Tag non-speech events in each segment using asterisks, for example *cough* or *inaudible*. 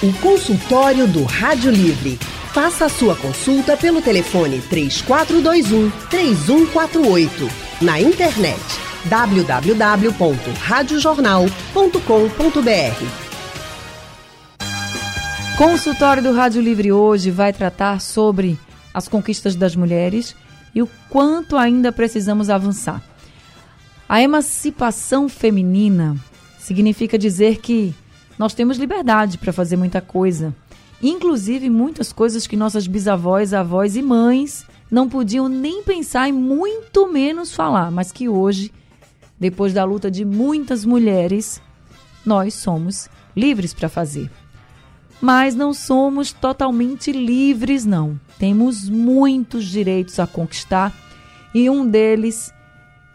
O consultório do Rádio Livre. Faça a sua consulta pelo telefone 3421 3148. Na internet www.radiojornal.com.br. Consultório do Rádio Livre hoje vai tratar sobre as conquistas das mulheres e o quanto ainda precisamos avançar. A emancipação feminina significa dizer que nós temos liberdade para fazer muita coisa, inclusive muitas coisas que nossas bisavós, avós e mães não podiam nem pensar e muito menos falar, mas que hoje, depois da luta de muitas mulheres, nós somos livres para fazer. Mas não somos totalmente livres, não. Temos muitos direitos a conquistar e um deles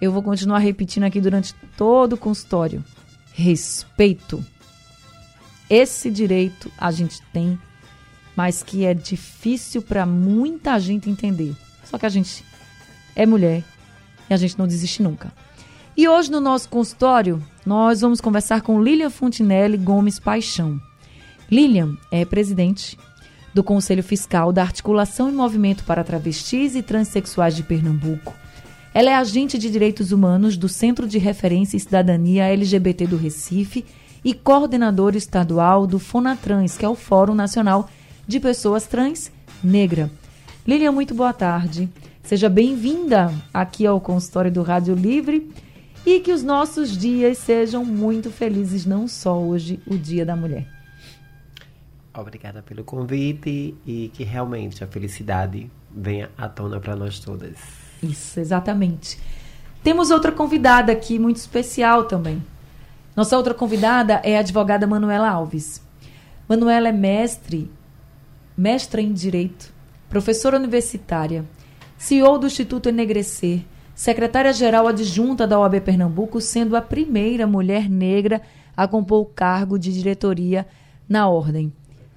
eu vou continuar repetindo aqui durante todo o consultório: respeito. Esse direito a gente tem, mas que é difícil para muita gente entender. Só que a gente é mulher e a gente não desiste nunca. E hoje no nosso consultório, nós vamos conversar com Lilian Fontinelli Gomes Paixão. Lilian é presidente do Conselho Fiscal da Articulação e Movimento para Travestis e Transsexuais de Pernambuco ela é agente de direitos humanos do Centro de Referência e Cidadania LGBT do Recife e coordenadora estadual do FONATRANS, que é o Fórum Nacional de Pessoas Trans Negra. Lilian, muito boa tarde. Seja bem-vinda aqui ao consultório do Rádio Livre e que os nossos dias sejam muito felizes, não só hoje, o Dia da Mulher. Obrigada pelo convite e que realmente a felicidade venha à tona para nós todas. Isso, exatamente. Temos outra convidada aqui, muito especial também. Nossa outra convidada é a advogada Manuela Alves. Manuela é mestre, mestra em Direito, professora universitária, CEO do Instituto Enegrecer, secretária-geral adjunta da OAB Pernambuco, sendo a primeira mulher negra a compor o cargo de diretoria na Ordem.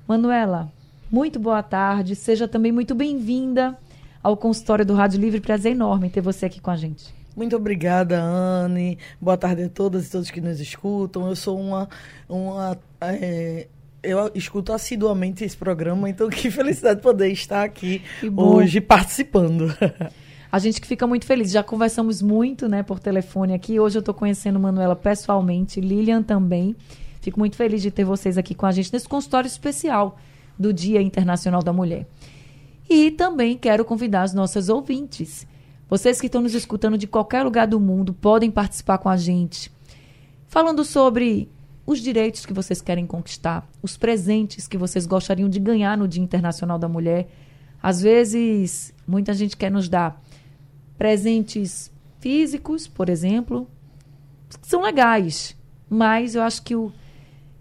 Manuela, muito boa tarde, seja também muito bem-vinda ao consultório do Rádio Livre. Prazer enorme ter você aqui com a gente. Muito obrigada, Anne. Boa tarde a todas e todos que nos escutam. Eu sou uma. uma é, eu escuto assiduamente esse programa, então que felicidade poder estar aqui hoje participando. *laughs* A gente que fica muito feliz. Já conversamos muito né, por telefone aqui. Hoje eu estou conhecendo Manuela pessoalmente, Lilian também. Fico muito feliz de ter vocês aqui com a gente nesse consultório especial do Dia Internacional da Mulher. E também quero convidar as nossas ouvintes. Vocês que estão nos escutando de qualquer lugar do mundo podem participar com a gente, falando sobre os direitos que vocês querem conquistar, os presentes que vocês gostariam de ganhar no Dia Internacional da Mulher. Às vezes, muita gente quer nos dar presentes físicos, por exemplo, que são legais, mas eu acho que o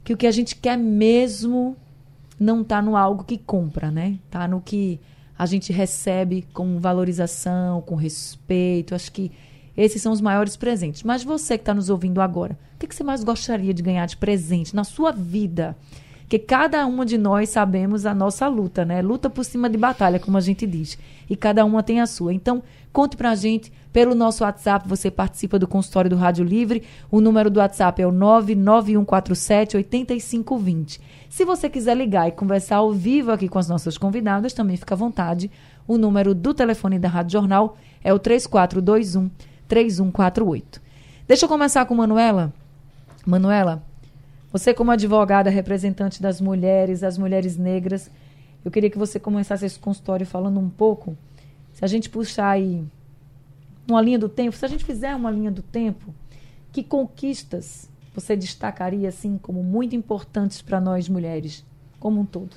que, o que a gente quer mesmo não está no algo que compra, né? Está no que a gente recebe com valorização, com respeito. Acho que esses são os maiores presentes. Mas você que está nos ouvindo agora, o que, que, você mais gostaria de ganhar de presente na sua vida? Que cada uma de nós sabemos a nossa luta, né? Luta por cima de batalha, como a gente diz. E cada uma tem a sua. Então, conte pra gente pelo nosso WhatsApp. Você participa do consultório do Rádio Livre. O número do WhatsApp é o 99147 8520. Se você quiser ligar e conversar ao vivo aqui com as nossas convidadas, também fica à vontade. O número do telefone da Rádio Jornal é o 3421 3148. Deixa eu começar com Manuela. Manuela, você como advogada representante das mulheres, as mulheres negras, eu queria que você começasse esse consultório falando um pouco, se a gente puxar aí uma linha do tempo, se a gente fizer uma linha do tempo, que conquistas você destacaria assim como muito importantes para nós mulheres, como um todo?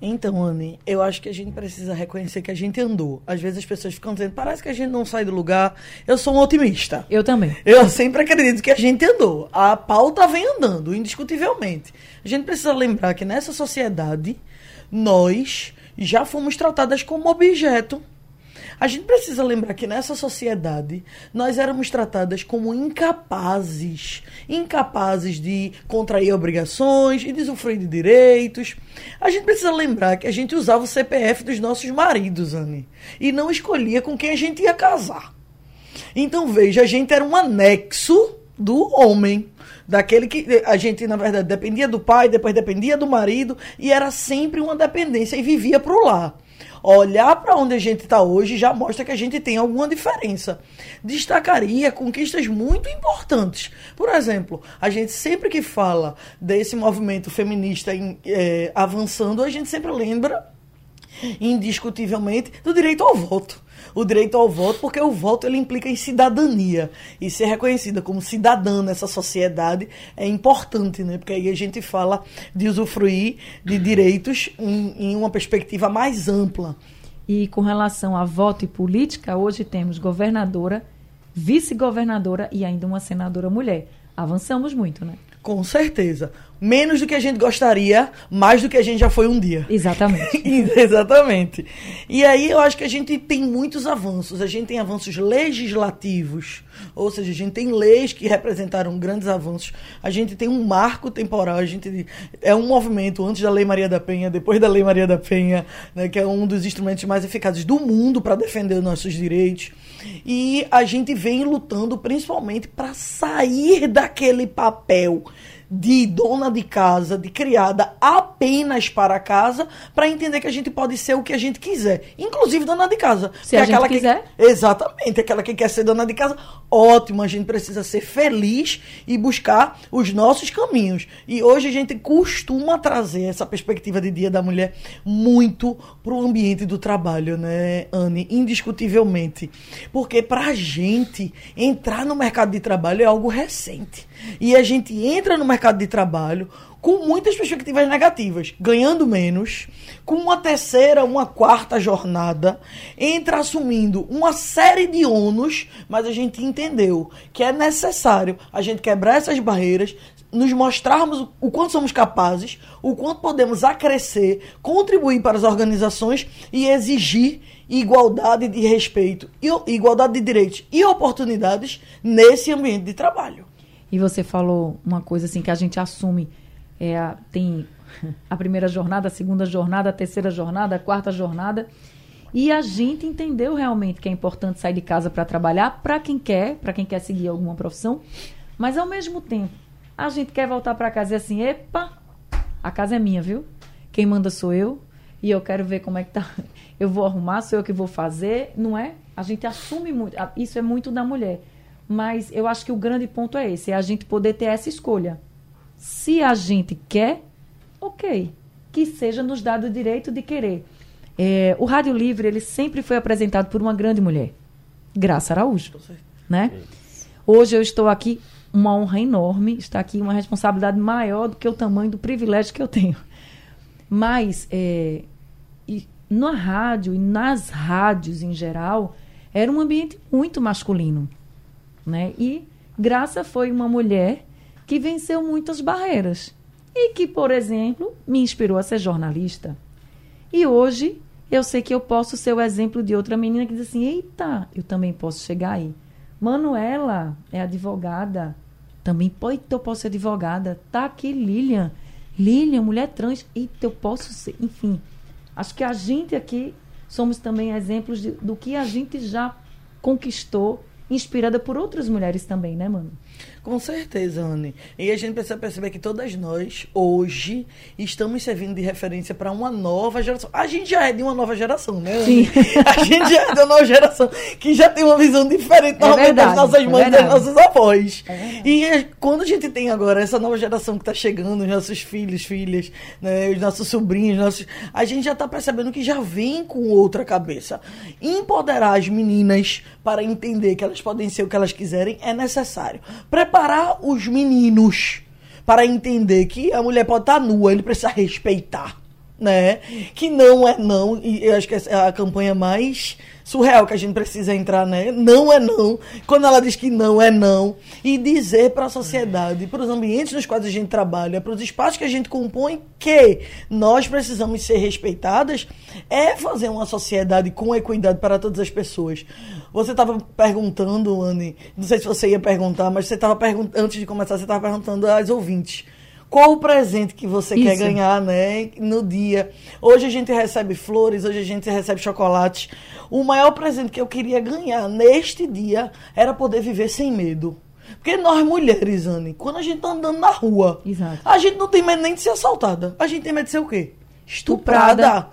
Então, Anne, eu acho que a gente precisa reconhecer que a gente andou. Às vezes as pessoas ficam dizendo, parece que a gente não sai do lugar. Eu sou um otimista. Eu também. Eu sempre acredito que a gente andou. A pauta vem andando, indiscutivelmente. A gente precisa lembrar que nessa sociedade, nós já fomos tratadas como objeto a gente precisa lembrar que nessa sociedade nós éramos tratadas como incapazes, incapazes de contrair obrigações e de usufruir de direitos. A gente precisa lembrar que a gente usava o CPF dos nossos maridos, Anne, e não escolhia com quem a gente ia casar. Então veja, a gente era um anexo do homem. Daquele que a gente, na verdade, dependia do pai, depois dependia do marido, e era sempre uma dependência e vivia pro lar. Olhar para onde a gente está hoje já mostra que a gente tem alguma diferença. Destacaria conquistas muito importantes. Por exemplo, a gente sempre que fala desse movimento feminista em, é, avançando, a gente sempre lembra indiscutivelmente do direito ao voto o direito ao voto, porque o voto ele implica em cidadania. E ser reconhecida como cidadã nessa sociedade é importante, né? Porque aí a gente fala de usufruir de direitos em, em uma perspectiva mais ampla. E com relação a voto e política, hoje temos governadora, vice-governadora e ainda uma senadora mulher. Avançamos muito, né? Com certeza menos do que a gente gostaria, mais do que a gente já foi um dia. Exatamente. *laughs* Exatamente. E aí eu acho que a gente tem muitos avanços. A gente tem avanços legislativos, ou seja, a gente tem leis que representaram grandes avanços. A gente tem um marco temporal. A gente é um movimento antes da Lei Maria da Penha, depois da Lei Maria da Penha, né, que é um dos instrumentos mais eficazes do mundo para defender os nossos direitos. E a gente vem lutando principalmente para sair daquele papel de dona de casa, de criada apenas para casa, para entender que a gente pode ser o que a gente quiser, inclusive dona de casa. Se a gente quiser. Exatamente, aquela que quer ser dona de casa, ótimo, a gente precisa ser feliz e buscar os nossos caminhos. E hoje a gente costuma trazer essa perspectiva de Dia da Mulher muito para o ambiente do trabalho, né, Anne? Indiscutivelmente. Porque para a gente entrar no mercado de trabalho é algo recente. E a gente entra no mercado de trabalho com muitas perspectivas negativas, ganhando menos, com uma terceira, uma quarta jornada, entra assumindo uma série de ônus, mas a gente entendeu que é necessário a gente quebrar essas barreiras, nos mostrarmos o quanto somos capazes, o quanto podemos acrescer, contribuir para as organizações e exigir igualdade de respeito, igualdade de direitos e oportunidades nesse ambiente de trabalho. E você falou uma coisa assim que a gente assume. É, tem a primeira jornada, a segunda jornada, a terceira jornada, a quarta jornada. E a gente entendeu realmente que é importante sair de casa para trabalhar, para quem quer, para quem quer seguir alguma profissão. Mas ao mesmo tempo, a gente quer voltar para casa e assim, epa, a casa é minha, viu? Quem manda sou eu. E eu quero ver como é que tá. Eu vou arrumar, sou eu que vou fazer, não é? A gente assume muito. Isso é muito da mulher. Mas eu acho que o grande ponto é esse, é a gente poder ter essa escolha. Se a gente quer, ok, que seja nos dado o direito de querer. É, o Rádio Livre, ele sempre foi apresentado por uma grande mulher, Graça Araújo, né? Hoje eu estou aqui, uma honra enorme, está aqui uma responsabilidade maior do que o tamanho do privilégio que eu tenho. Mas é, na rádio e nas rádios em geral, era um ambiente muito masculino. Né? E Graça foi uma mulher que venceu muitas barreiras e que, por exemplo, me inspirou a ser jornalista. E hoje eu sei que eu posso ser o exemplo de outra menina que diz assim: eita, eu também posso chegar aí. Manuela é advogada, também pode, eu posso ser advogada. Tá aqui Lilian, Lilian, mulher trans, eita, eu posso ser. Enfim, acho que a gente aqui somos também exemplos de, do que a gente já conquistou inspirada por outras mulheres também, né, mano? Com certeza, Anne. E a gente precisa perceber que todas nós, hoje, estamos servindo de referência para uma nova geração. A gente já é de uma nova geração, né, Anne? Sim. *laughs* A gente já é de uma nova geração que já tem uma visão diferente é verdade, das nossas mães é e das nossas avós. É e é, quando a gente tem agora essa nova geração que está chegando, os nossos filhos, filhas, né, os nossos sobrinhos, nossos, a gente já está percebendo que já vem com outra cabeça. Empoderar as meninas para entender que elas podem ser o que elas quiserem é necessário. Preparar os meninos para entender que a mulher pode estar nua, ele precisa respeitar, né? Que não é não, e eu acho que é a campanha mais surreal que a gente precisa entrar, né? Não é não. Quando ela diz que não é não. E dizer para a sociedade, para os ambientes nos quais a gente trabalha, para os espaços que a gente compõe, que nós precisamos ser respeitadas, é fazer uma sociedade com equidade para todas as pessoas. Você estava perguntando, Anne, não sei se você ia perguntar, mas você estava perguntando, antes de começar, você estava perguntando às ouvintes qual o presente que você Isso. quer ganhar, né? No dia. Hoje a gente recebe flores, hoje a gente recebe chocolate. O maior presente que eu queria ganhar neste dia era poder viver sem medo. Porque nós mulheres, Anne, quando a gente tá andando na rua, Exato. a gente não tem medo nem de ser assaltada. A gente tem medo de ser o quê? Estuprada. Estuprada.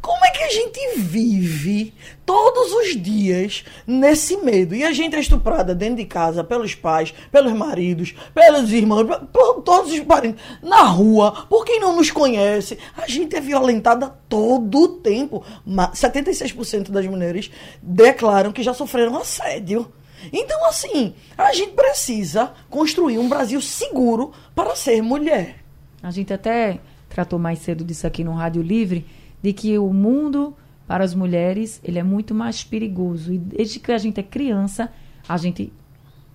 Como é que a gente vive todos os dias nesse medo? E a gente é estuprada dentro de casa pelos pais, pelos maridos, pelos irmãos, por- todos os parentes, na rua, por quem não nos conhece. A gente é violentada todo o tempo. Ma- 76% das mulheres declaram que já sofreram assédio. Então, assim, a gente precisa construir um Brasil seguro para ser mulher. A gente até tratou mais cedo disso aqui no Rádio Livre, de que o mundo para as mulheres ele é muito mais perigoso. E desde que a gente é criança, a gente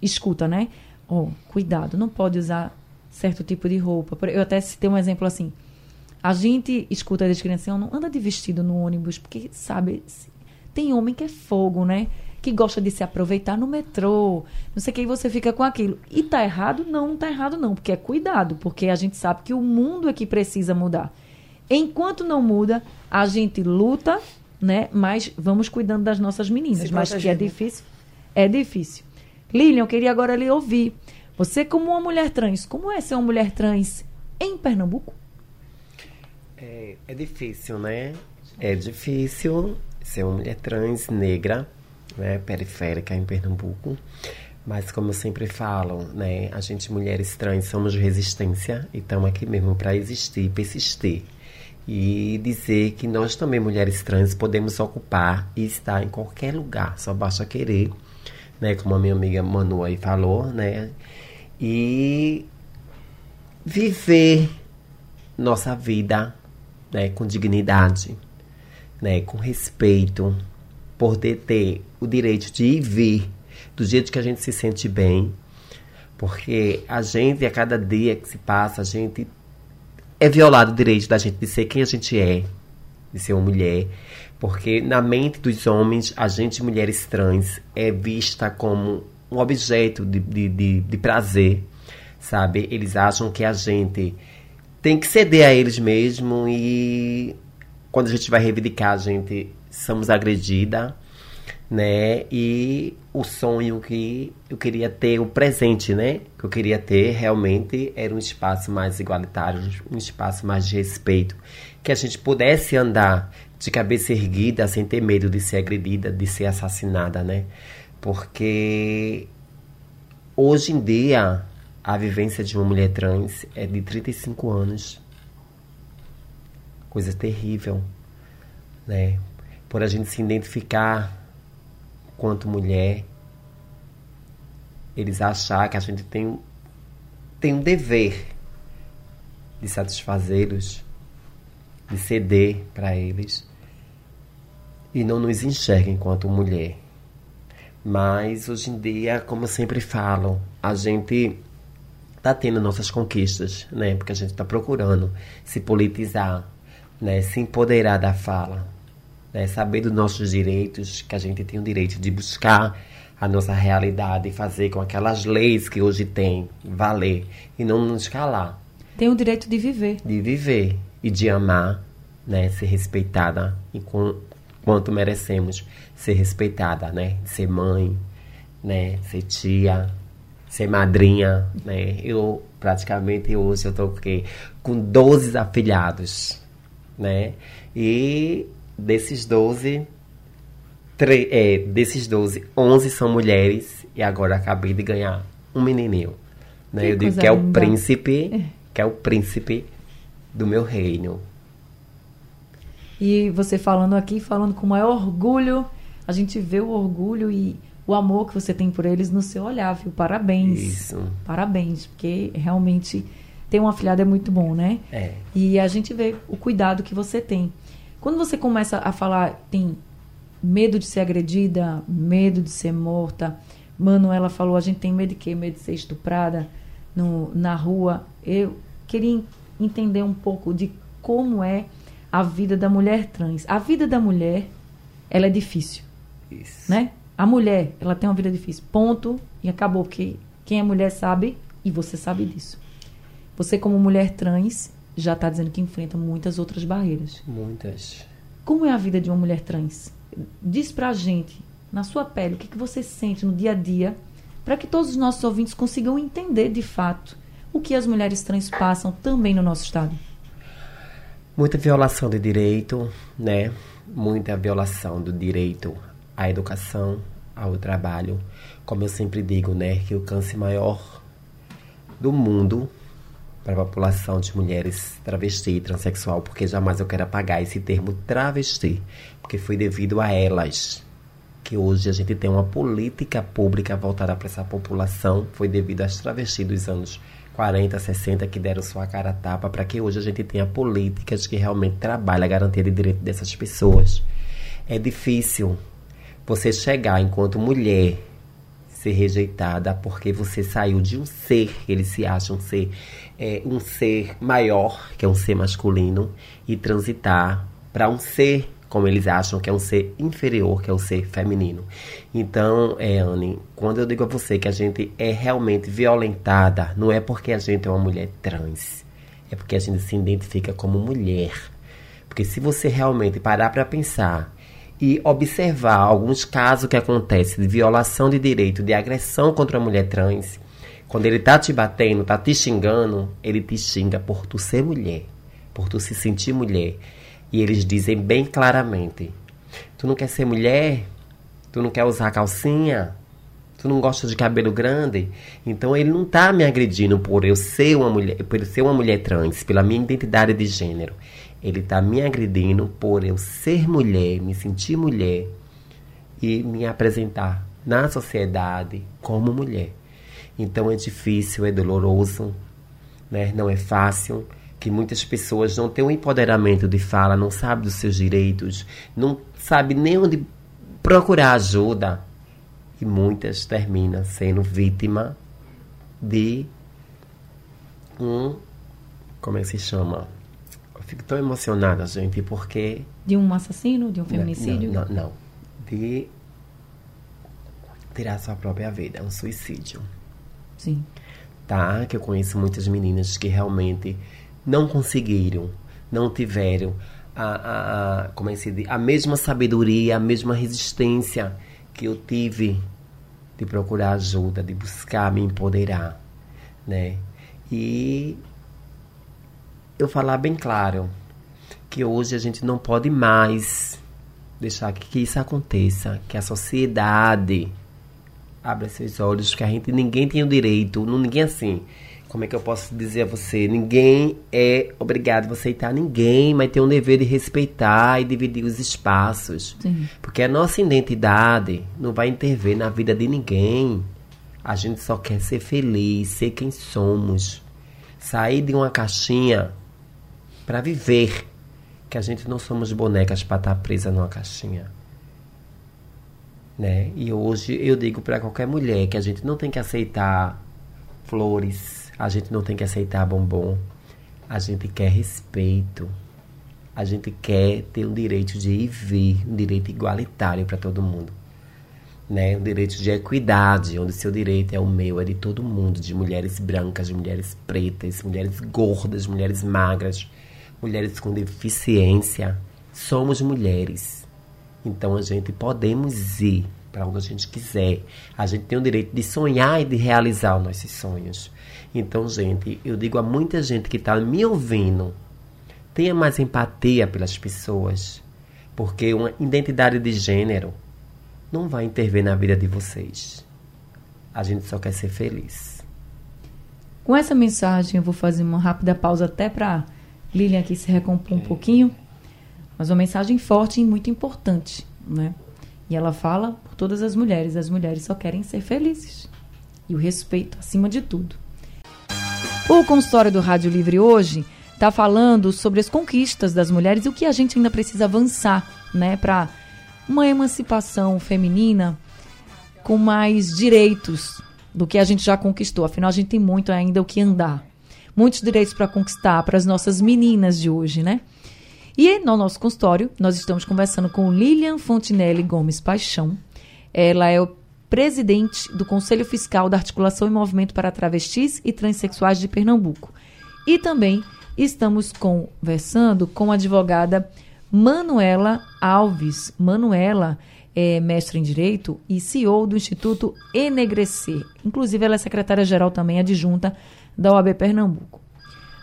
escuta, né? Oh, cuidado, não pode usar certo tipo de roupa. Eu até citei um exemplo assim. A gente escuta desde criança, "Oh, não anda de vestido no ônibus, porque, sabe, tem homem que é fogo, né? Que gosta de se aproveitar no metrô, não sei o que, e você fica com aquilo. E tá errado? Não, não tá errado não, porque é cuidado, porque a gente sabe que o mundo é que precisa mudar. Enquanto não muda, a gente luta, né? Mas vamos cuidando das nossas meninas. Se Mas que é protegendo. difícil, é difícil. Lilian, eu queria agora lhe ouvir. Você, como uma mulher trans, como é ser uma mulher trans em Pernambuco? É, é difícil, né? É difícil ser uma mulher trans negra, né, periférica em Pernambuco. Mas como eu sempre falo, né, a gente mulheres trans somos de resistência e estamos aqui mesmo para existir, persistir. E dizer que nós também mulheres trans podemos ocupar e estar em qualquer lugar, só basta querer, né, como a minha amiga Manu aí falou, né? E viver nossa vida né, com dignidade, né, com respeito, poder ter o direito de ir e vir do jeito que a gente se sente bem, porque a gente, a cada dia que se passa, a gente é violado o direito da gente de ser quem a gente é, de ser uma mulher, porque na mente dos homens, a gente, mulheres trans, é vista como um objeto de, de, de, de prazer, sabe? Eles acham que a gente tem que ceder a eles mesmo e quando a gente vai reivindicar, a gente somos agredida, né? E o sonho que eu queria ter, o presente, né? Que eu queria ter realmente era um espaço mais igualitário, um espaço mais de respeito, que a gente pudesse andar de cabeça erguida sem ter medo de ser agredida, de ser assassinada, né? Porque hoje em dia a vivência de uma mulher trans é de 35 anos. Coisa terrível, né? Por a gente se identificar quanto mulher, eles achar que a gente tem, tem um dever de satisfazê-los, de ceder para eles e não nos enxerga enquanto mulher. Mas hoje em dia, como sempre falo, a gente tá tendo nossas conquistas, né? Porque a gente está procurando se politizar, né? Se empoderar da fala, né? Saber dos nossos direitos, que a gente tem o direito de buscar a nossa realidade e fazer com aquelas leis que hoje tem valer e não nos calar, Tem o direito de viver. de viver e de amar, né? Ser respeitada enquanto merecemos ser respeitada, né? Ser mãe, né? Ser tia, ser madrinha, né? Eu praticamente hoje eu tô com com 12 afilhados, né? E desses 12 tre- é, desses 12, 11 são mulheres e agora acabei de ganhar um menininho, né? Que eu digo que é o príncipe, que é o príncipe do meu reino. E você falando aqui, falando com o maior orgulho, a gente vê o orgulho e o amor que você tem por eles no seu olhar, viu? Parabéns. Isso. Parabéns, porque realmente ter um afilhado é muito bom, né? É. E a gente vê o cuidado que você tem. Quando você começa a falar, tem medo de ser agredida, medo de ser morta. Manuela falou, a gente tem medo de quê? Medo de ser estuprada no, na rua. Eu queria en- entender um pouco de como é a vida da mulher trans. A vida da mulher, ela é difícil, Isso. né? A mulher, ela tem uma vida difícil. Ponto. E acabou. Porque quem é mulher sabe, e você sabe disso. Você, como mulher trans, já está dizendo que enfrenta muitas outras barreiras. Muitas. Como é a vida de uma mulher trans? Diz pra gente, na sua pele, o que, que você sente no dia a dia para que todos os nossos ouvintes consigam entender de fato o que as mulheres trans passam também no nosso estado? Muita violação de direito, né? Muita violação do direito à educação, ao trabalho. Como eu sempre digo, né? Que o câncer maior do mundo para a população de mulheres travesti e transexual, porque jamais eu quero apagar esse termo travesti, porque foi devido a elas que hoje a gente tem uma política pública voltada para essa população, foi devido às travestis dos anos 40, 60 que deram sua cara a tapa para que hoje a gente tenha políticas que realmente trabalhem a garantia de direito dessas pessoas. É difícil você chegar enquanto mulher ser rejeitada porque você saiu de um ser que eles se acham ser é, um ser maior, que é um ser masculino, e transitar para um ser como eles acham que é um ser inferior, que é um ser feminino. Então, é, Anne, quando eu digo a você que a gente é realmente violentada, não é porque a gente é uma mulher trans, é porque a gente se identifica como mulher. Porque se você realmente parar para pensar e observar alguns casos que acontecem de violação de direito, de agressão contra a mulher trans, quando ele tá te batendo, tá te xingando, ele te xinga por tu ser mulher, por tu se sentir mulher. E eles dizem bem claramente: Tu não quer ser mulher? Tu não quer usar calcinha? Tu não gosta de cabelo grande? Então ele não tá me agredindo por eu ser uma mulher, por eu ser uma mulher trans, pela minha identidade de gênero. Ele tá me agredindo por eu ser mulher, me sentir mulher e me apresentar na sociedade como mulher. Então é difícil, é doloroso, né? Não é fácil que muitas pessoas não têm um empoderamento de fala, não sabem dos seus direitos, não sabem nem onde procurar ajuda. E muitas terminam sendo vítima de um. Como é que se chama? Fico tão emocionada, gente, porque. De um assassino? De um feminicídio? Não, não, não. De tirar sua própria vida. É um suicídio. Sim. Tá? Que eu conheço muitas meninas que realmente não conseguiram, não tiveram a, a, a, como é que diz? a mesma sabedoria, a mesma resistência que eu tive de procurar ajuda, de buscar me empoderar, né? E eu falar bem claro que hoje a gente não pode mais deixar que, que isso aconteça, que a sociedade abra seus olhos, que a gente ninguém tem o direito, não ninguém assim como é que eu posso dizer a você? Ninguém é obrigado a aceitar ninguém, mas tem um dever de respeitar e dividir os espaços. Sim. Porque a nossa identidade não vai intervir na vida de ninguém. A gente só quer ser feliz, ser quem somos. Sair de uma caixinha para viver. Que a gente não somos bonecas para estar presa numa caixinha. Né? E hoje eu digo para qualquer mulher que a gente não tem que aceitar flores, a gente não tem que aceitar bombom. A gente quer respeito. A gente quer ter o direito de ir vir, um direito igualitário para todo mundo. Né? Um direito de equidade, onde seu direito é o meu, é de todo mundo, de mulheres brancas, de mulheres pretas, mulheres gordas, mulheres magras, mulheres com deficiência. Somos mulheres. Então a gente podemos ir para onde a gente quiser. A gente tem o direito de sonhar e de realizar os nossos sonhos. Então, gente, eu digo a muita gente que está me ouvindo, tenha mais empatia pelas pessoas, porque uma identidade de gênero não vai intervir na vida de vocês. A gente só quer ser feliz. Com essa mensagem, eu vou fazer uma rápida pausa até para Lilian aqui se recompor um pouquinho. Mas uma mensagem forte e muito importante, né? E ela fala por todas as mulheres. As mulheres só querem ser felizes. E o respeito acima de tudo. O consultório do Rádio Livre hoje está falando sobre as conquistas das mulheres e o que a gente ainda precisa avançar, né, para uma emancipação feminina com mais direitos do que a gente já conquistou. Afinal, a gente tem muito ainda o que andar. Muitos direitos para conquistar para as nossas meninas de hoje, né? E no nosso consultório, nós estamos conversando com Lilian Fontinelli Gomes Paixão. Ela é o presidente do Conselho Fiscal da Articulação e Movimento para Travestis e Transsexuais de Pernambuco. E também estamos conversando com a advogada Manuela Alves. Manuela é mestre em Direito e CEO do Instituto Enegrecer. Inclusive, ela é secretária-geral também, adjunta da OAB Pernambuco.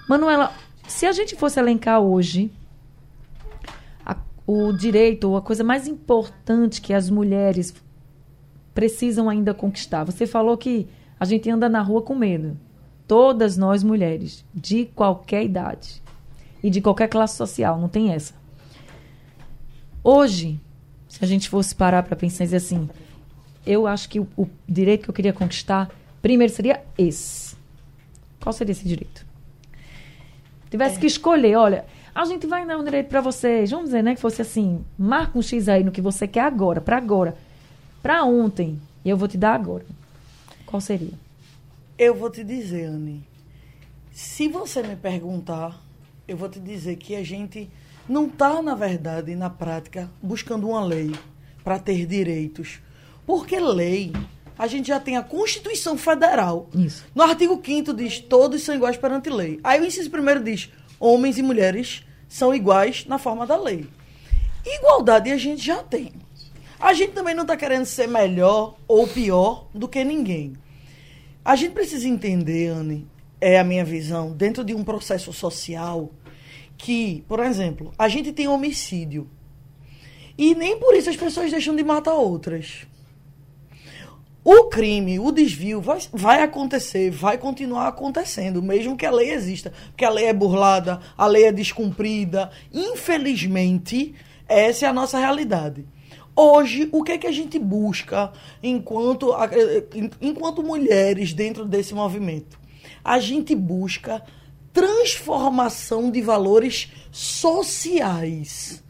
Manuela, se a gente fosse elencar hoje a, o direito, ou a coisa mais importante que as mulheres precisam ainda conquistar, você falou que a gente anda na rua com medo. Todas nós mulheres, de qualquer idade e de qualquer classe social, não tem essa. Hoje, se a gente fosse parar para pensar e dizer assim, eu acho que o, o, direito que eu queria conquistar, primeiro seria esse. Qual seria esse direito? Tivesse é. que escolher, olha, a gente vai dar um direito para vocês. Vamos dizer, né, que fosse assim, marca um X aí no que você quer agora, para agora, para ontem, e eu vou te dar agora. Qual seria? Eu vou te dizer, Anne. Se você me perguntar, eu vou te dizer que a gente não está, na verdade, na prática, buscando uma lei para ter direitos. Porque lei, a gente já tem a Constituição Federal. Isso. No artigo 5 diz: todos são iguais perante lei. Aí o inciso primeiro diz: homens e mulheres são iguais na forma da lei. Igualdade a gente já tem. A gente também não está querendo ser melhor ou pior do que ninguém. A gente precisa entender, Anne, é a minha visão, dentro de um processo social que, por exemplo, a gente tem homicídio. E nem por isso as pessoas deixam de matar outras. O crime, o desvio vai, vai acontecer, vai continuar acontecendo, mesmo que a lei exista. Porque a lei é burlada, a lei é descumprida. Infelizmente, essa é a nossa realidade. Hoje, o que é que a gente busca enquanto, enquanto mulheres dentro desse movimento? A gente busca transformação de valores sociais.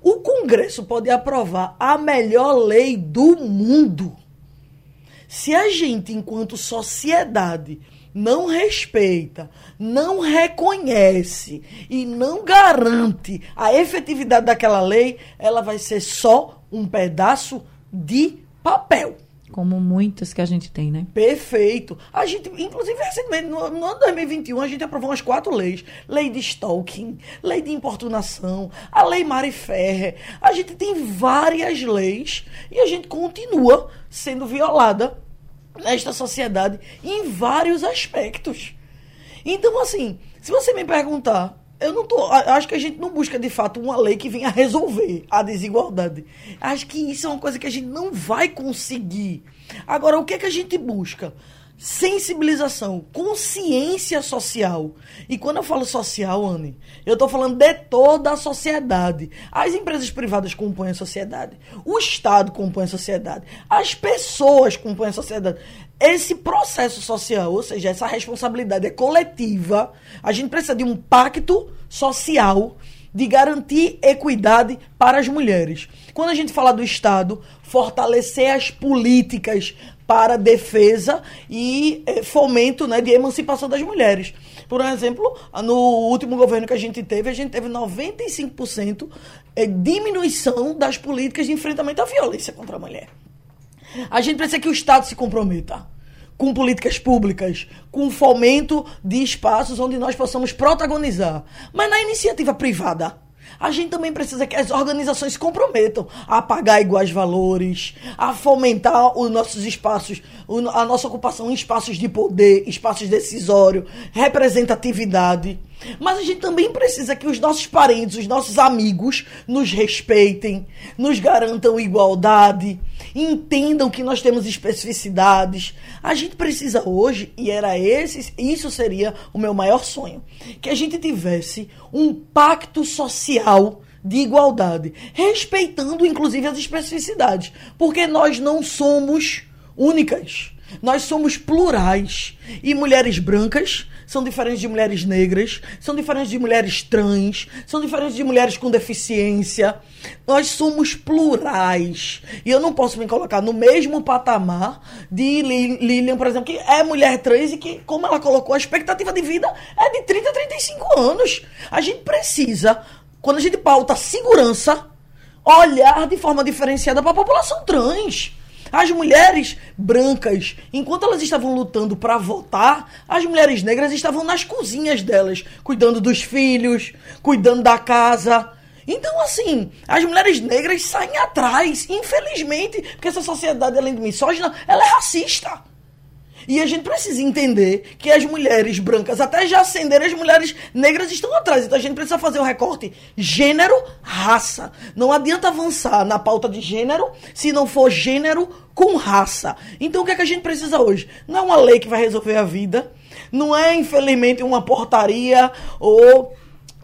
O Congresso pode aprovar a melhor lei do mundo. Se a gente, enquanto sociedade, não respeita, não reconhece e não garante a efetividade daquela lei, ela vai ser só um pedaço de papel. Como muitas que a gente tem, né? Perfeito. A gente, inclusive, recentemente, no, no ano 2021, a gente aprovou umas quatro leis. Lei de stalking, lei de importunação, a lei Mari Ferrer. A gente tem várias leis e a gente continua sendo violada nesta sociedade em vários aspectos. Então, assim, se você me perguntar eu não tô. Acho que a gente não busca de fato uma lei que venha resolver a desigualdade. Acho que isso é uma coisa que a gente não vai conseguir. Agora, o que é que a gente busca? Sensibilização, consciência social. E quando eu falo social, Anne, eu estou falando de toda a sociedade. As empresas privadas compõem a sociedade. O Estado compõe a sociedade. As pessoas compõem a sociedade esse processo social, ou seja, essa responsabilidade é coletiva, a gente precisa de um pacto social de garantir equidade para as mulheres. Quando a gente fala do Estado, fortalecer as políticas para defesa e eh, fomento né, de emancipação das mulheres. Por exemplo, no último governo que a gente teve, a gente teve 95% eh, diminuição das políticas de enfrentamento à violência contra a mulher. A gente precisa que o Estado se comprometa com políticas públicas, com fomento de espaços onde nós possamos protagonizar. Mas na iniciativa privada, a gente também precisa que as organizações se comprometam a pagar iguais valores, a fomentar os nossos espaços, a nossa ocupação em espaços de poder, espaços decisórios, representatividade. Mas a gente também precisa que os nossos parentes, os nossos amigos nos respeitem, nos garantam igualdade, entendam que nós temos especificidades. A gente precisa hoje, e era esse, isso seria o meu maior sonho, que a gente tivesse um pacto social de igualdade, respeitando inclusive as especificidades, porque nós não somos únicas. Nós somos plurais. E mulheres brancas são diferentes de mulheres negras, são diferentes de mulheres trans, são diferentes de mulheres com deficiência. Nós somos plurais. E eu não posso me colocar no mesmo patamar de Lilian, por exemplo, que é mulher trans e que, como ela colocou, a expectativa de vida é de 30 a 35 anos. A gente precisa, quando a gente pauta segurança, olhar de forma diferenciada para a população trans. As mulheres brancas, enquanto elas estavam lutando para votar, as mulheres negras estavam nas cozinhas delas, cuidando dos filhos, cuidando da casa. Então, assim, as mulheres negras saem atrás, infelizmente, porque essa sociedade, além de misógina, ela é racista. E a gente precisa entender que as mulheres brancas, até já acenderam, as mulheres negras estão atrás. Então a gente precisa fazer um recorte gênero, raça. Não adianta avançar na pauta de gênero se não for gênero com raça. Então o que é que a gente precisa hoje? Não é uma lei que vai resolver a vida. Não é, infelizmente, uma portaria ou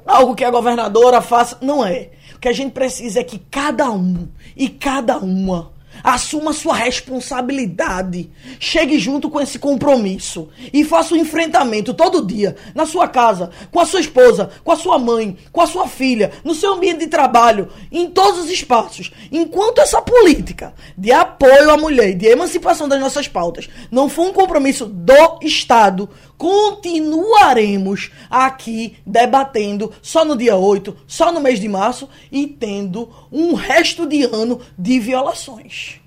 algo que a governadora faça. Não é. O que a gente precisa é que cada um e cada uma Assuma sua responsabilidade. Chegue junto com esse compromisso. E faça o um enfrentamento todo dia, na sua casa, com a sua esposa, com a sua mãe, com a sua filha, no seu ambiente de trabalho, em todos os espaços. Enquanto essa política de apoio à mulher e de emancipação das nossas pautas não for um compromisso do Estado, continuaremos aqui debatendo só no dia 8, só no mês de março e tendo um resto de ano de violações.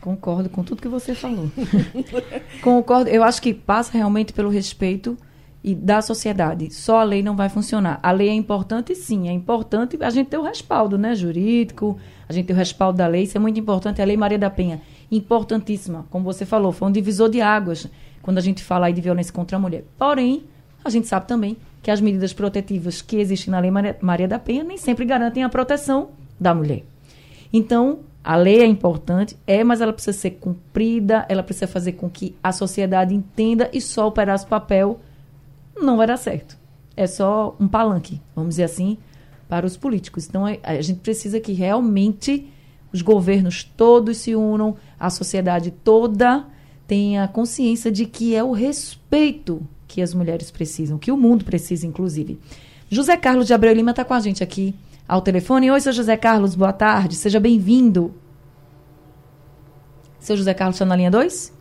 Concordo com tudo que você falou. *laughs* Concordo. Eu acho que passa realmente pelo respeito e da sociedade. Só a lei não vai funcionar. A lei é importante, sim. É importante a gente ter o respaldo, né, jurídico. A gente ter o respaldo da lei. Isso é muito importante. A lei Maria da Penha, importantíssima. Como você falou, foi um divisor de águas quando a gente fala aí de violência contra a mulher. Porém, a gente sabe também que as medidas protetivas que existem na Lei Maria da Penha nem sempre garantem a proteção da mulher. Então, a lei é importante, é, mas ela precisa ser cumprida, ela precisa fazer com que a sociedade entenda e só operar esse papel não vai dar certo. É só um palanque, vamos dizer assim, para os políticos. Então, é, a gente precisa que realmente os governos todos se unam, a sociedade toda tenha consciência de que é o respeito que as mulheres precisam, que o mundo precisa, inclusive. José Carlos de Abreu Lima está com a gente aqui ao telefone. Oi, seu José Carlos, boa tarde, seja bem-vindo. Seu José Carlos está na linha 2?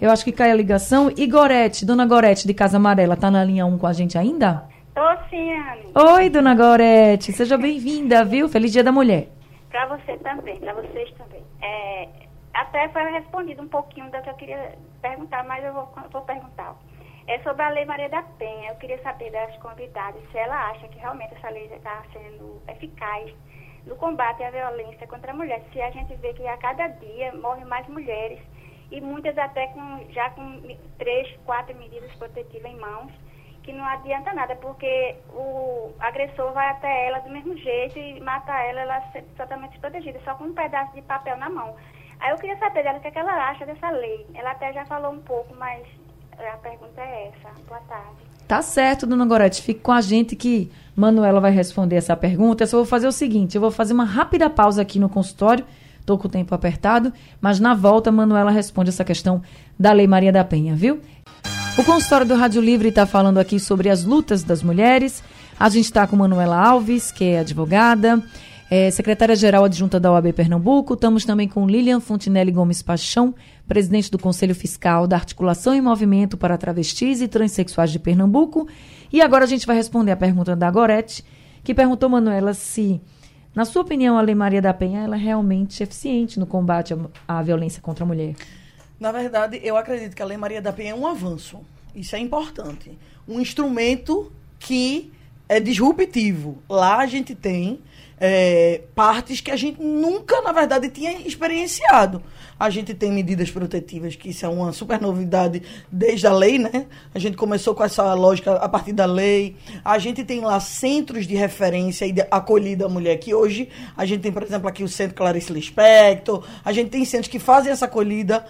Eu acho que cai a ligação. E Gorete, dona Gorete de Casa Amarela, está na linha 1 um com a gente ainda? Tô sim, Anne. Oi, dona Gorete, seja bem-vinda, viu? Feliz Dia da Mulher. Para você também, para vocês também. É, até foi respondido um pouquinho do que eu queria perguntar, mas eu vou, vou perguntar. É sobre a Lei Maria da Penha. Eu queria saber das convidadas se ela acha que realmente essa lei está sendo eficaz no combate à violência contra a mulher. Se a gente vê que a cada dia morrem mais mulheres e muitas até com, já com três, quatro medidas protetivas em mãos, que não adianta nada, porque o agressor vai até ela do mesmo jeito e mata ela, ela totalmente desprotegida, só com um pedaço de papel na mão. Aí eu queria saber dela o que, é que ela acha dessa lei. Ela até já falou um pouco, mas a pergunta é essa. Boa tarde. Tá certo, dona Gorete. Fique com a gente que Manuela vai responder essa pergunta. Eu só vou fazer o seguinte: eu vou fazer uma rápida pausa aqui no consultório. Estou com o tempo apertado, mas na volta, Manuela responde essa questão da Lei Maria da Penha, viu? O consultório do Rádio Livre está falando aqui sobre as lutas das mulheres. A gente está com Manuela Alves, que é advogada é, secretária-geral adjunta da OAB Pernambuco. Estamos também com Lilian Fontinelli Gomes Paixão, presidente do Conselho Fiscal da Articulação e Movimento para Travestis e Transsexuais de Pernambuco. E agora a gente vai responder a pergunta da Gorete, que perguntou, Manuela, se, na sua opinião, a Lei Maria da Penha ela é realmente eficiente no combate à, à violência contra a mulher. Na verdade, eu acredito que a Lei Maria da Penha é um avanço. Isso é importante. Um instrumento que é disruptivo. Lá a gente tem é, partes que a gente nunca, na verdade, tinha experienciado. A gente tem medidas protetivas, que isso é uma super novidade desde a lei, né? A gente começou com essa lógica a partir da lei. A gente tem lá centros de referência e de acolhida à mulher, que hoje a gente tem, por exemplo, aqui o Centro Clarice Lispector. A gente tem centros que fazem essa acolhida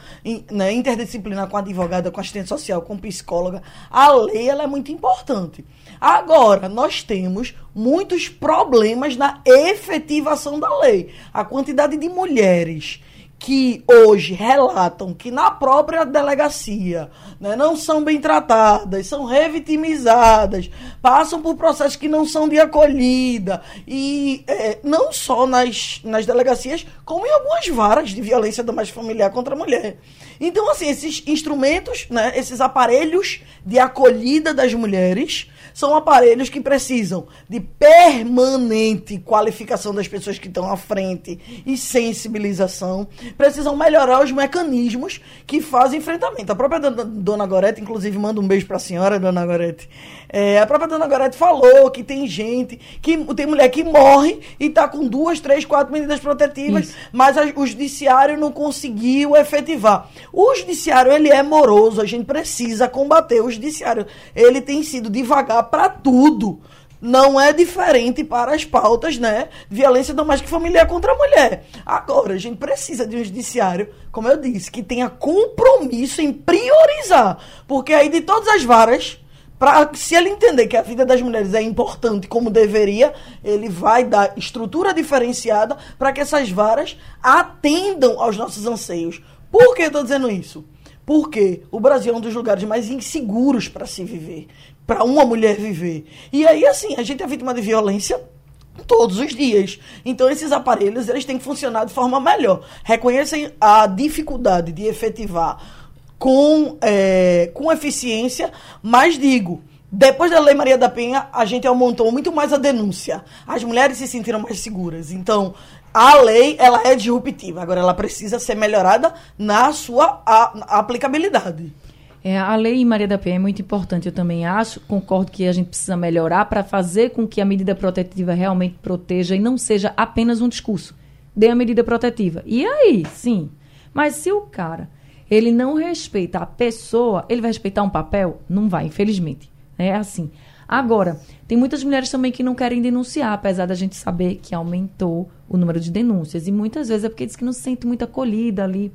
né, interdisciplinar com advogada, com assistente social, com psicóloga. A lei, ela é muito importante. Agora, nós temos muitos problemas na efetivação da lei. A quantidade de mulheres que hoje relatam que na própria delegacia né, não são bem tratadas, são revitimizadas, passam por processos que não são de acolhida, e é, não só nas, nas delegacias, como em algumas varas de violência doméstica familiar contra a mulher. Então, assim, esses instrumentos, né, esses aparelhos de acolhida das mulheres são aparelhos que precisam de permanente qualificação das pessoas que estão à frente e sensibilização. Precisam melhorar os mecanismos que fazem enfrentamento. A própria dona, Gorete, inclusive, manda um beijo para a senhora, dona Gorete. É, a própria dona Gorete falou que tem gente, que tem mulher que morre e está com duas, três, quatro medidas protetivas, Isso. mas a, o judiciário não conseguiu efetivar. O judiciário, ele é moroso, a gente precisa combater. O judiciário, ele tem sido devagar para tudo. Não é diferente para as pautas, né? Violência doméstica e familiar contra a mulher. Agora, a gente precisa de um judiciário, como eu disse, que tenha compromisso em priorizar. Porque aí de todas as varas, Pra, se ele entender que a vida das mulheres é importante como deveria, ele vai dar estrutura diferenciada para que essas varas atendam aos nossos anseios. Por que eu estou dizendo isso? Porque o Brasil é um dos lugares mais inseguros para se viver para uma mulher viver. E aí, assim, a gente é vítima de violência todos os dias. Então, esses aparelhos, eles têm que funcionar de forma melhor. Reconhecem a dificuldade de efetivar com, é, com eficiência, mas digo... Depois da Lei Maria da Penha, a gente aumentou muito mais a denúncia. As mulheres se sentiram mais seguras. Então, a lei ela é disruptiva. Agora, ela precisa ser melhorada na sua a, aplicabilidade. É, a lei Maria da Penha é muito importante, eu também acho. Concordo que a gente precisa melhorar para fazer com que a medida protetiva realmente proteja e não seja apenas um discurso. Dê a medida protetiva. E aí, sim. Mas se o cara ele não respeita a pessoa, ele vai respeitar um papel? Não vai, infelizmente. É assim. Agora, tem muitas mulheres também que não querem denunciar, apesar da gente saber que aumentou o número de denúncias. E muitas vezes é porque diz que não se sente muito acolhida ali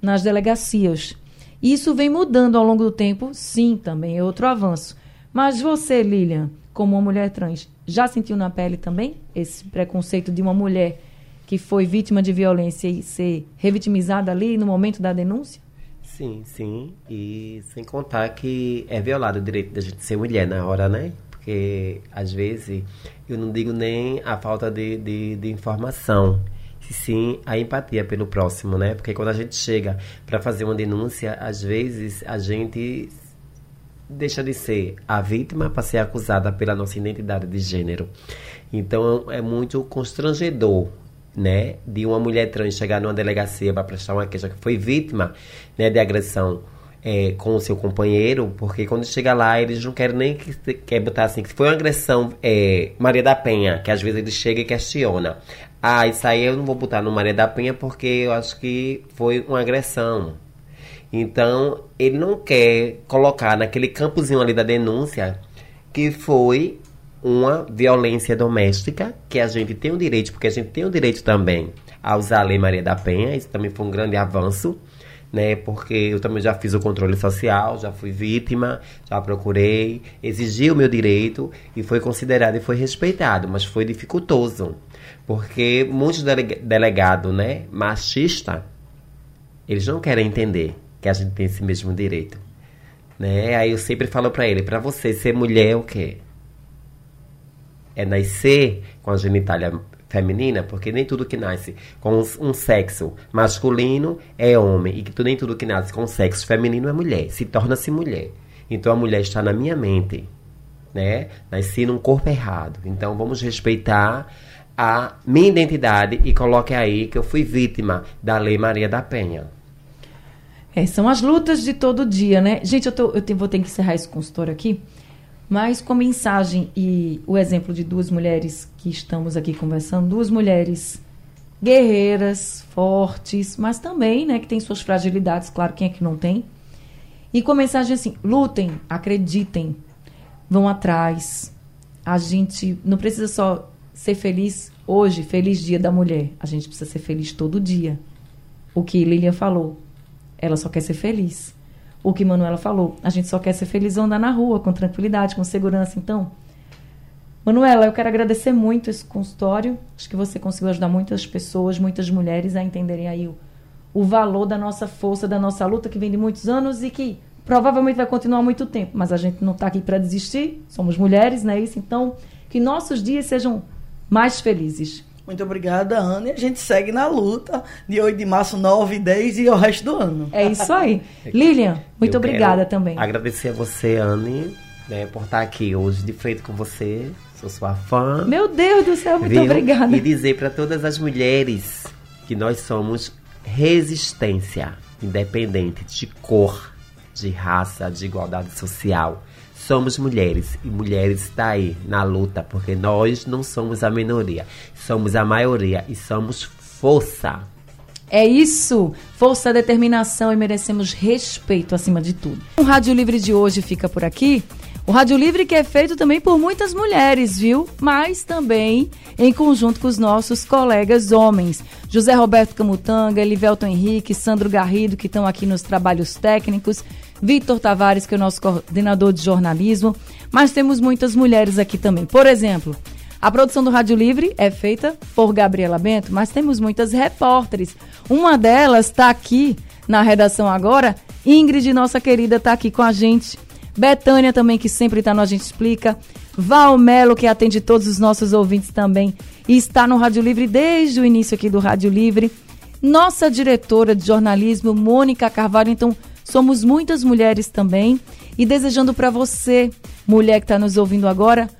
nas delegacias. Isso vem mudando ao longo do tempo, sim, também é outro avanço. Mas você, Lilian, como uma mulher trans, já sentiu na pele também esse preconceito de uma mulher que foi vítima de violência e ser revitimizada ali no momento da denúncia? Sim, sim. E sem contar que é violado o direito da gente ser mulher na hora, né? Porque às vezes eu não digo nem a falta de, de, de informação e sim a empatia pelo próximo, né? Porque quando a gente chega para fazer uma denúncia, às vezes a gente deixa de ser a vítima para ser acusada pela nossa identidade de gênero. Então é muito constrangedor, né, de uma mulher trans chegar numa delegacia para prestar uma queixa que foi vítima, né, de agressão é, com o seu companheiro, porque quando chega lá, eles não querem nem que quer botar assim, que foi uma agressão é, Maria da Penha, que às vezes ele chega e questiona. Ah, isso aí eu não vou botar no Maria da Penha porque eu acho que foi uma agressão. Então, ele não quer colocar naquele campozinho ali da denúncia que foi uma violência doméstica, que a gente tem o direito, porque a gente tem o direito também a usar a Lei Maria da Penha, isso também foi um grande avanço né? Porque eu também já fiz o controle social, já fui vítima, já procurei, exigi o meu direito e foi considerado e foi respeitado, mas foi dificultoso. Porque muitos delegados, né, machista, eles não querem entender que a gente tem esse mesmo direito. Né? Aí eu sempre falo para ele, para você ser mulher é o quê? É nascer com a genitália feminina, porque nem tudo que nasce com um sexo masculino é homem, e que nem tudo que nasce com sexo feminino é mulher, se torna-se mulher. Então a mulher está na minha mente, né? Nasci num corpo errado. Então vamos respeitar a minha identidade e coloque aí que eu fui vítima da Lei Maria da Penha. É, são as lutas de todo dia, né? Gente, eu, tô, eu tenho, vou ter que encerrar esse consultório aqui. Mas com mensagem e o exemplo de duas mulheres que estamos aqui conversando, duas mulheres guerreiras, fortes, mas também, né, que têm suas fragilidades, claro, quem é que não tem? E com mensagem assim: lutem, acreditem, vão atrás. A gente não precisa só ser feliz hoje, feliz dia da mulher. A gente precisa ser feliz todo dia. O que Lilian falou, ela só quer ser feliz o que Manuela falou. A gente só quer ser feliz andar na rua com tranquilidade, com segurança. Então, Manuela, eu quero agradecer muito esse consultório. Acho que você conseguiu ajudar muitas pessoas, muitas mulheres a entenderem aí o, o valor da nossa força, da nossa luta, que vem de muitos anos e que provavelmente vai continuar muito tempo. Mas a gente não está aqui para desistir. Somos mulheres, não é isso? Então, que nossos dias sejam mais felizes. Muito obrigada, Ana. E a gente segue na luta de 8 de março, 9, 10 e o resto do ano. É isso aí. *laughs* Lilian, muito Eu obrigada quero também. Agradecer a você, Anne, né, por estar aqui hoje de frente com você. Sou sua fã. Meu Deus do céu, muito viu? obrigada. E dizer para todas as mulheres que nós somos resistência, independente de cor, de raça, de igualdade social. Somos mulheres e mulheres está aí na luta, porque nós não somos a minoria, somos a maioria e somos força. É isso, força, determinação e merecemos respeito acima de tudo. O Rádio Livre de hoje fica por aqui. O Rádio Livre que é feito também por muitas mulheres, viu? Mas também em conjunto com os nossos colegas homens. José Roberto Camutanga, Elivelton Henrique, Sandro Garrido, que estão aqui nos trabalhos técnicos, Vitor Tavares, que é o nosso coordenador de jornalismo. Mas temos muitas mulheres aqui também. Por exemplo, a produção do Rádio Livre é feita por Gabriela Bento, mas temos muitas repórteres. Uma delas está aqui na redação agora. Ingrid, nossa querida, está aqui com a gente. Betânia também, que sempre está no A Gente Explica. Val Melo, que atende todos os nossos ouvintes também. E está no Rádio Livre desde o início aqui do Rádio Livre. Nossa diretora de jornalismo, Mônica Carvalho. Então, somos muitas mulheres também. E desejando para você, mulher que está nos ouvindo agora,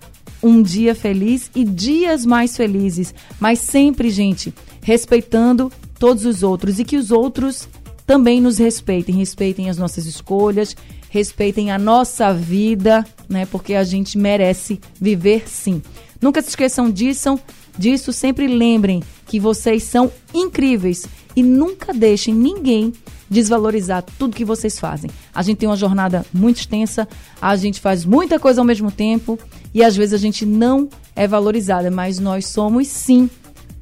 um dia feliz e dias mais felizes. Mas sempre, gente, respeitando todos os outros e que os outros também nos respeitem, respeitem as nossas escolhas, respeitem a nossa vida, né? Porque a gente merece viver sim. Nunca se esqueçam disso, disso, sempre lembrem que vocês são incríveis e nunca deixem ninguém desvalorizar tudo que vocês fazem. A gente tem uma jornada muito extensa, a gente faz muita coisa ao mesmo tempo e às vezes a gente não é valorizada, mas nós somos sim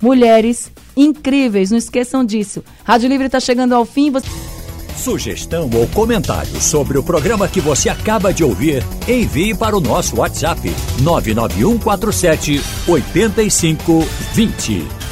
mulheres incríveis. Não esqueçam disso. Rádio Livre está chegando ao fim. Você... Sugestão ou comentário sobre o programa que você acaba de ouvir, envie para o nosso WhatsApp 99147 8520.